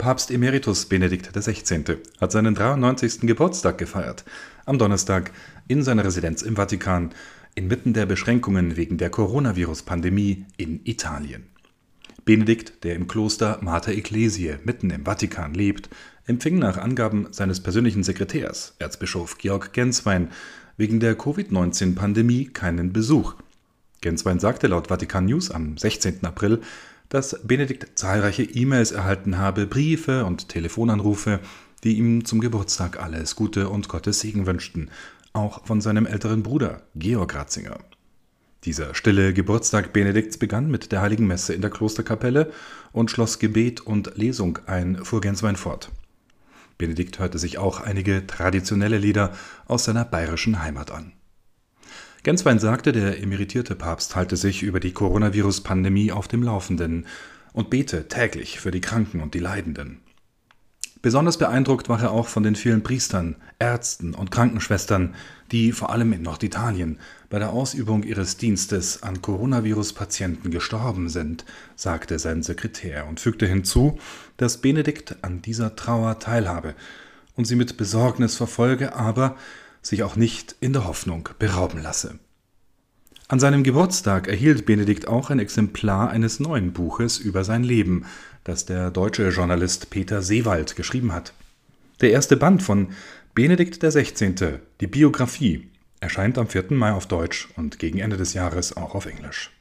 Papst Emeritus Benedikt XVI. hat seinen 93. Geburtstag gefeiert. Am Donnerstag in seiner Residenz im Vatikan, inmitten der Beschränkungen wegen der Coronavirus-Pandemie in Italien. Benedikt, der im Kloster Mater Ecclesiae mitten im Vatikan lebt, empfing nach Angaben seines persönlichen Sekretärs, Erzbischof Georg Genswein, wegen der Covid-19-Pandemie keinen Besuch. Genswein sagte laut Vatikan News am 16. April, dass Benedikt zahlreiche E-Mails erhalten habe, Briefe und Telefonanrufe, die ihm zum Geburtstag alles Gute und Gottes Segen wünschten, auch von seinem älteren Bruder Georg Ratzinger. Dieser stille Geburtstag Benedikts begann mit der heiligen Messe in der Klosterkapelle und schloss Gebet und Lesung ein, fuhr Genswein fort. Benedikt hörte sich auch einige traditionelle Lieder aus seiner bayerischen Heimat an. Genswein sagte, der emeritierte Papst halte sich über die Coronavirus-Pandemie auf dem Laufenden und bete täglich für die Kranken und die Leidenden. Besonders beeindruckt war er auch von den vielen Priestern, Ärzten und Krankenschwestern, die vor allem in Norditalien bei der Ausübung ihres Dienstes an Coronavirus-Patienten gestorben sind, sagte sein Sekretär und fügte hinzu, dass Benedikt an dieser Trauer teilhabe und sie mit Besorgnis verfolge, aber sich auch nicht in der Hoffnung berauben lasse. An seinem Geburtstag erhielt Benedikt auch ein Exemplar eines neuen Buches über sein Leben, das der deutsche Journalist Peter Seewald geschrieben hat. Der erste Band von Benedikt XVI., die Biografie, erscheint am 4. Mai auf Deutsch und gegen Ende des Jahres auch auf Englisch.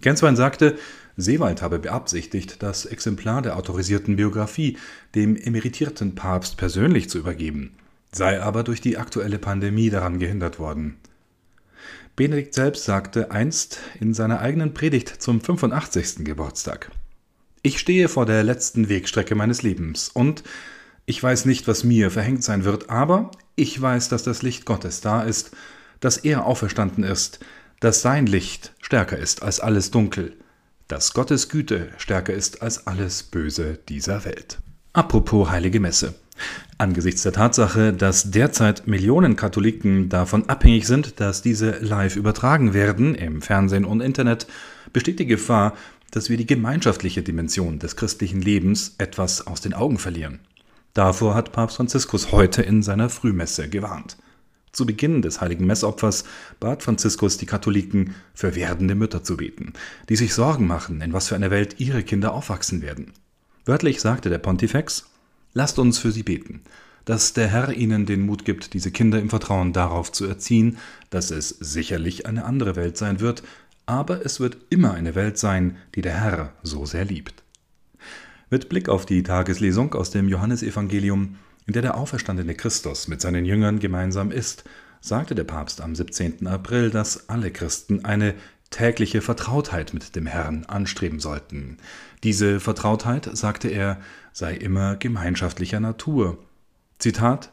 Genswein sagte, Seewald habe beabsichtigt, das Exemplar der autorisierten Biografie dem emeritierten Papst persönlich zu übergeben sei aber durch die aktuelle Pandemie daran gehindert worden. Benedikt selbst sagte einst in seiner eigenen Predigt zum 85. Geburtstag, Ich stehe vor der letzten Wegstrecke meines Lebens und ich weiß nicht, was mir verhängt sein wird, aber ich weiß, dass das Licht Gottes da ist, dass er auferstanden ist, dass sein Licht stärker ist als alles Dunkel, dass Gottes Güte stärker ist als alles Böse dieser Welt. Apropos heilige Messe. Angesichts der Tatsache, dass derzeit Millionen Katholiken davon abhängig sind, dass diese live übertragen werden im Fernsehen und Internet, besteht die Gefahr, dass wir die gemeinschaftliche Dimension des christlichen Lebens etwas aus den Augen verlieren. Davor hat Papst Franziskus heute in seiner Frühmesse gewarnt. Zu Beginn des heiligen Messopfers bat Franziskus die Katholiken, für werdende Mütter zu beten, die sich Sorgen machen, in was für einer Welt ihre Kinder aufwachsen werden. Wörtlich sagte der Pontifex, Lasst uns für sie beten, dass der Herr ihnen den Mut gibt, diese Kinder im Vertrauen darauf zu erziehen, dass es sicherlich eine andere Welt sein wird, aber es wird immer eine Welt sein, die der Herr so sehr liebt. Mit Blick auf die Tageslesung aus dem Johannesevangelium, in der der auferstandene Christus mit seinen Jüngern gemeinsam ist, sagte der Papst am 17. April, dass alle Christen eine tägliche Vertrautheit mit dem Herrn anstreben sollten. Diese Vertrautheit, sagte er, sei immer gemeinschaftlicher Natur. Zitat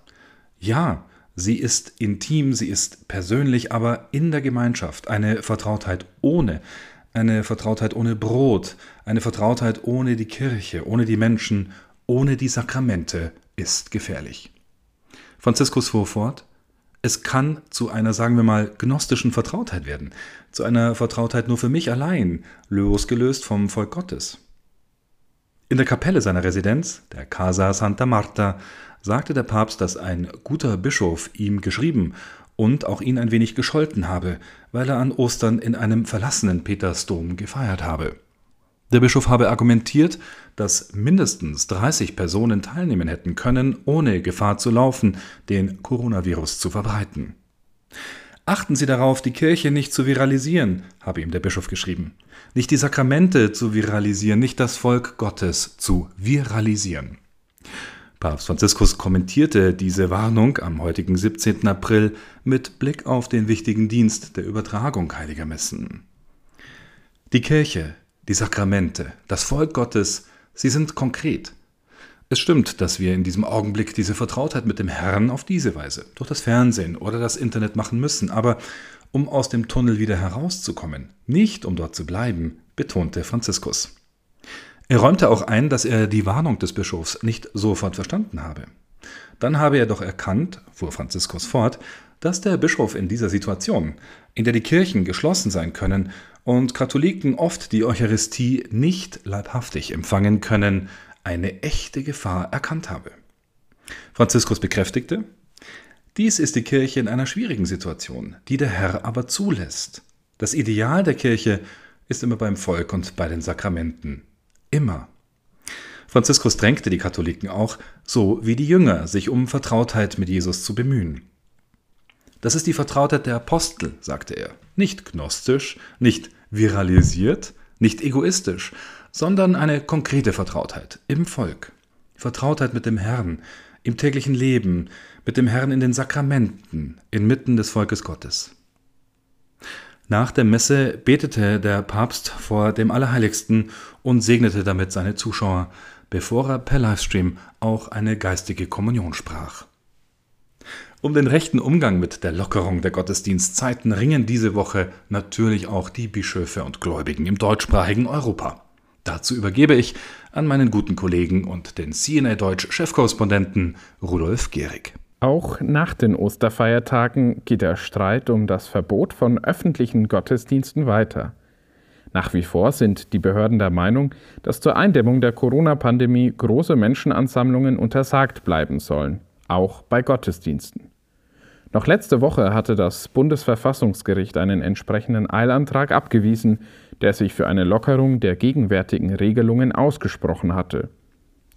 Ja, sie ist intim, sie ist persönlich, aber in der Gemeinschaft eine Vertrautheit ohne, eine Vertrautheit ohne Brot, eine Vertrautheit ohne die Kirche, ohne die Menschen, ohne die Sakramente ist gefährlich. Franziskus fuhr fort, es kann zu einer, sagen wir mal, gnostischen Vertrautheit werden, zu einer Vertrautheit nur für mich allein, losgelöst vom Volk Gottes. In der Kapelle seiner Residenz, der Casa Santa Marta, sagte der Papst, dass ein guter Bischof ihm geschrieben und auch ihn ein wenig gescholten habe, weil er an Ostern in einem verlassenen Petersdom gefeiert habe. Der Bischof habe argumentiert, dass mindestens 30 Personen teilnehmen hätten können, ohne Gefahr zu laufen, den Coronavirus zu verbreiten. Achten Sie darauf, die Kirche nicht zu viralisieren, habe ihm der Bischof geschrieben. Nicht die Sakramente zu viralisieren, nicht das Volk Gottes zu viralisieren. Papst Franziskus kommentierte diese Warnung am heutigen 17. April mit Blick auf den wichtigen Dienst der Übertragung heiliger Messen. Die Kirche die Sakramente, das Volk Gottes, sie sind konkret. Es stimmt, dass wir in diesem Augenblick diese Vertrautheit mit dem Herrn auf diese Weise, durch das Fernsehen oder das Internet machen müssen, aber um aus dem Tunnel wieder herauszukommen, nicht um dort zu bleiben, betonte Franziskus. Er räumte auch ein, dass er die Warnung des Bischofs nicht sofort verstanden habe. Dann habe er doch erkannt, fuhr Franziskus fort, dass der Bischof in dieser Situation, in der die Kirchen geschlossen sein können und Katholiken oft die Eucharistie nicht leibhaftig empfangen können, eine echte Gefahr erkannt habe. Franziskus bekräftigte, dies ist die Kirche in einer schwierigen Situation, die der Herr aber zulässt. Das Ideal der Kirche ist immer beim Volk und bei den Sakramenten. Immer. Franziskus drängte die Katholiken auch, so wie die Jünger, sich um Vertrautheit mit Jesus zu bemühen. Das ist die Vertrautheit der Apostel, sagte er. Nicht gnostisch, nicht viralisiert, nicht egoistisch, sondern eine konkrete Vertrautheit im Volk. Vertrautheit mit dem Herrn, im täglichen Leben, mit dem Herrn in den Sakramenten, inmitten des Volkes Gottes. Nach der Messe betete der Papst vor dem Allerheiligsten und segnete damit seine Zuschauer, bevor er per Livestream auch eine geistige Kommunion sprach. Um den rechten Umgang mit der Lockerung der Gottesdienstzeiten ringen diese Woche natürlich auch die Bischöfe und Gläubigen im deutschsprachigen Europa. Dazu übergebe ich an meinen guten Kollegen und den CNA Deutsch Chefkorrespondenten Rudolf Gehrig. Auch nach den Osterfeiertagen geht der Streit um das Verbot von öffentlichen Gottesdiensten weiter. Nach wie vor sind die Behörden der Meinung, dass zur Eindämmung der Corona-Pandemie große Menschenansammlungen untersagt bleiben sollen, auch bei Gottesdiensten. Noch letzte Woche hatte das Bundesverfassungsgericht einen entsprechenden Eilantrag abgewiesen, der sich für eine Lockerung der gegenwärtigen Regelungen ausgesprochen hatte.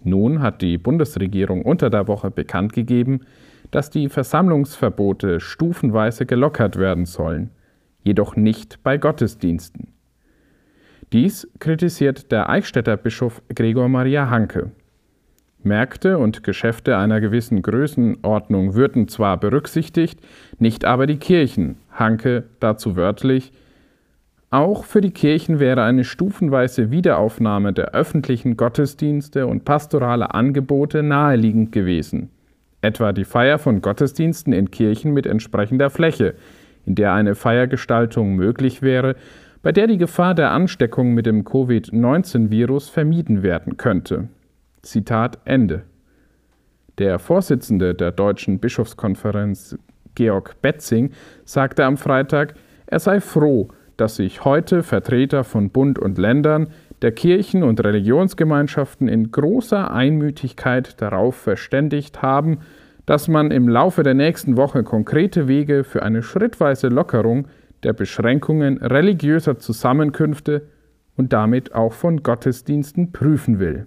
Nun hat die Bundesregierung unter der Woche bekannt gegeben, dass die Versammlungsverbote stufenweise gelockert werden sollen, jedoch nicht bei Gottesdiensten. Dies kritisiert der Eichstätter Bischof Gregor Maria Hanke. Märkte und Geschäfte einer gewissen Größenordnung würden zwar berücksichtigt, nicht aber die Kirchen, Hanke dazu wörtlich, auch für die Kirchen wäre eine stufenweise Wiederaufnahme der öffentlichen Gottesdienste und pastorale Angebote naheliegend gewesen, etwa die Feier von Gottesdiensten in Kirchen mit entsprechender Fläche, in der eine Feiergestaltung möglich wäre, bei der die Gefahr der Ansteckung mit dem Covid-19-Virus vermieden werden könnte. Zitat Ende. Der Vorsitzende der Deutschen Bischofskonferenz, Georg Betzing, sagte am Freitag, er sei froh, dass sich heute Vertreter von Bund und Ländern, der Kirchen und Religionsgemeinschaften in großer Einmütigkeit darauf verständigt haben, dass man im Laufe der nächsten Woche konkrete Wege für eine schrittweise Lockerung der Beschränkungen religiöser Zusammenkünfte und damit auch von Gottesdiensten prüfen will.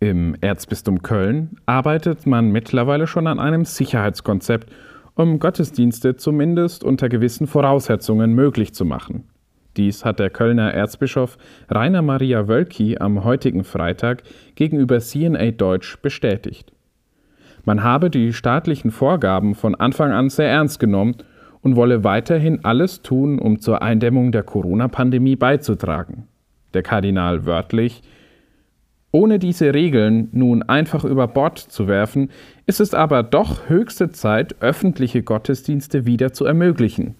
Im Erzbistum Köln arbeitet man mittlerweile schon an einem Sicherheitskonzept, um Gottesdienste zumindest unter gewissen Voraussetzungen möglich zu machen. Dies hat der Kölner Erzbischof Rainer Maria Wölki am heutigen Freitag gegenüber CNA Deutsch bestätigt. Man habe die staatlichen Vorgaben von Anfang an sehr ernst genommen und wolle weiterhin alles tun, um zur Eindämmung der Corona-Pandemie beizutragen. Der Kardinal wörtlich ohne diese Regeln nun einfach über Bord zu werfen, ist es aber doch höchste Zeit, öffentliche Gottesdienste wieder zu ermöglichen.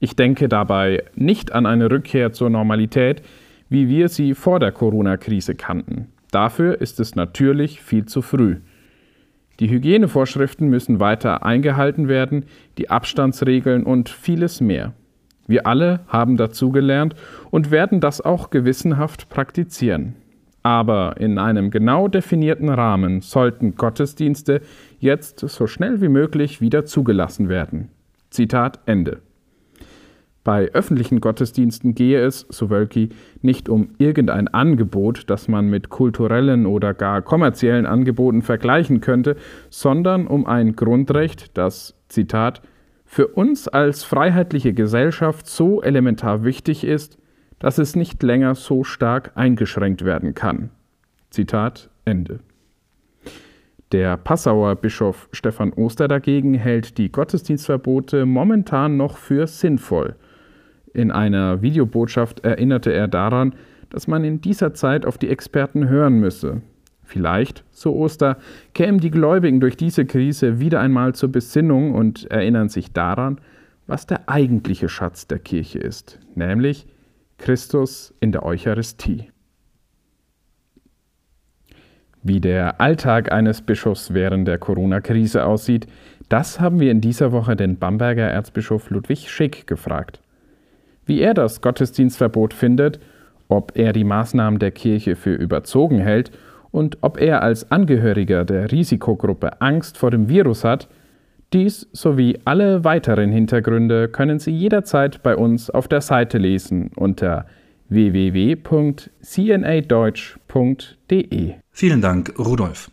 Ich denke dabei nicht an eine Rückkehr zur Normalität, wie wir sie vor der Corona-Krise kannten. Dafür ist es natürlich viel zu früh. Die Hygienevorschriften müssen weiter eingehalten werden, die Abstandsregeln und vieles mehr. Wir alle haben dazugelernt und werden das auch gewissenhaft praktizieren. Aber in einem genau definierten Rahmen sollten Gottesdienste jetzt so schnell wie möglich wieder zugelassen werden. Zitat Ende. Bei öffentlichen Gottesdiensten gehe es, so Wölki, nicht um irgendein Angebot, das man mit kulturellen oder gar kommerziellen Angeboten vergleichen könnte, sondern um ein Grundrecht, das, Zitat, für uns als freiheitliche Gesellschaft so elementar wichtig ist, dass es nicht länger so stark eingeschränkt werden kann. Zitat Ende. Der Passauer Bischof Stefan Oster dagegen hält die Gottesdienstverbote momentan noch für sinnvoll. In einer Videobotschaft erinnerte er daran, dass man in dieser Zeit auf die Experten hören müsse. Vielleicht, so Oster, kämen die Gläubigen durch diese Krise wieder einmal zur Besinnung und erinnern sich daran, was der eigentliche Schatz der Kirche ist, nämlich Christus in der Eucharistie. Wie der Alltag eines Bischofs während der Corona-Krise aussieht, das haben wir in dieser Woche den Bamberger Erzbischof Ludwig Schick gefragt. Wie er das Gottesdienstverbot findet ob er die Maßnahmen der Kirche für überzogen hält und ob er als Angehöriger der Risikogruppe Angst vor dem Virus hat, dies sowie alle weiteren Hintergründe können Sie jederzeit bei uns auf der Seite lesen unter www.cnadeutsch.de. Vielen Dank, Rudolf.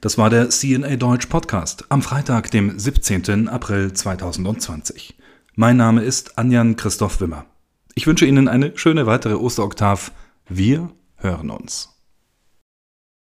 Das war der CNA Deutsch Podcast am Freitag, dem 17. April 2020. Mein Name ist Anjan Christoph Wimmer. Ich wünsche Ihnen eine schöne weitere Osteroktav. Wir hören uns.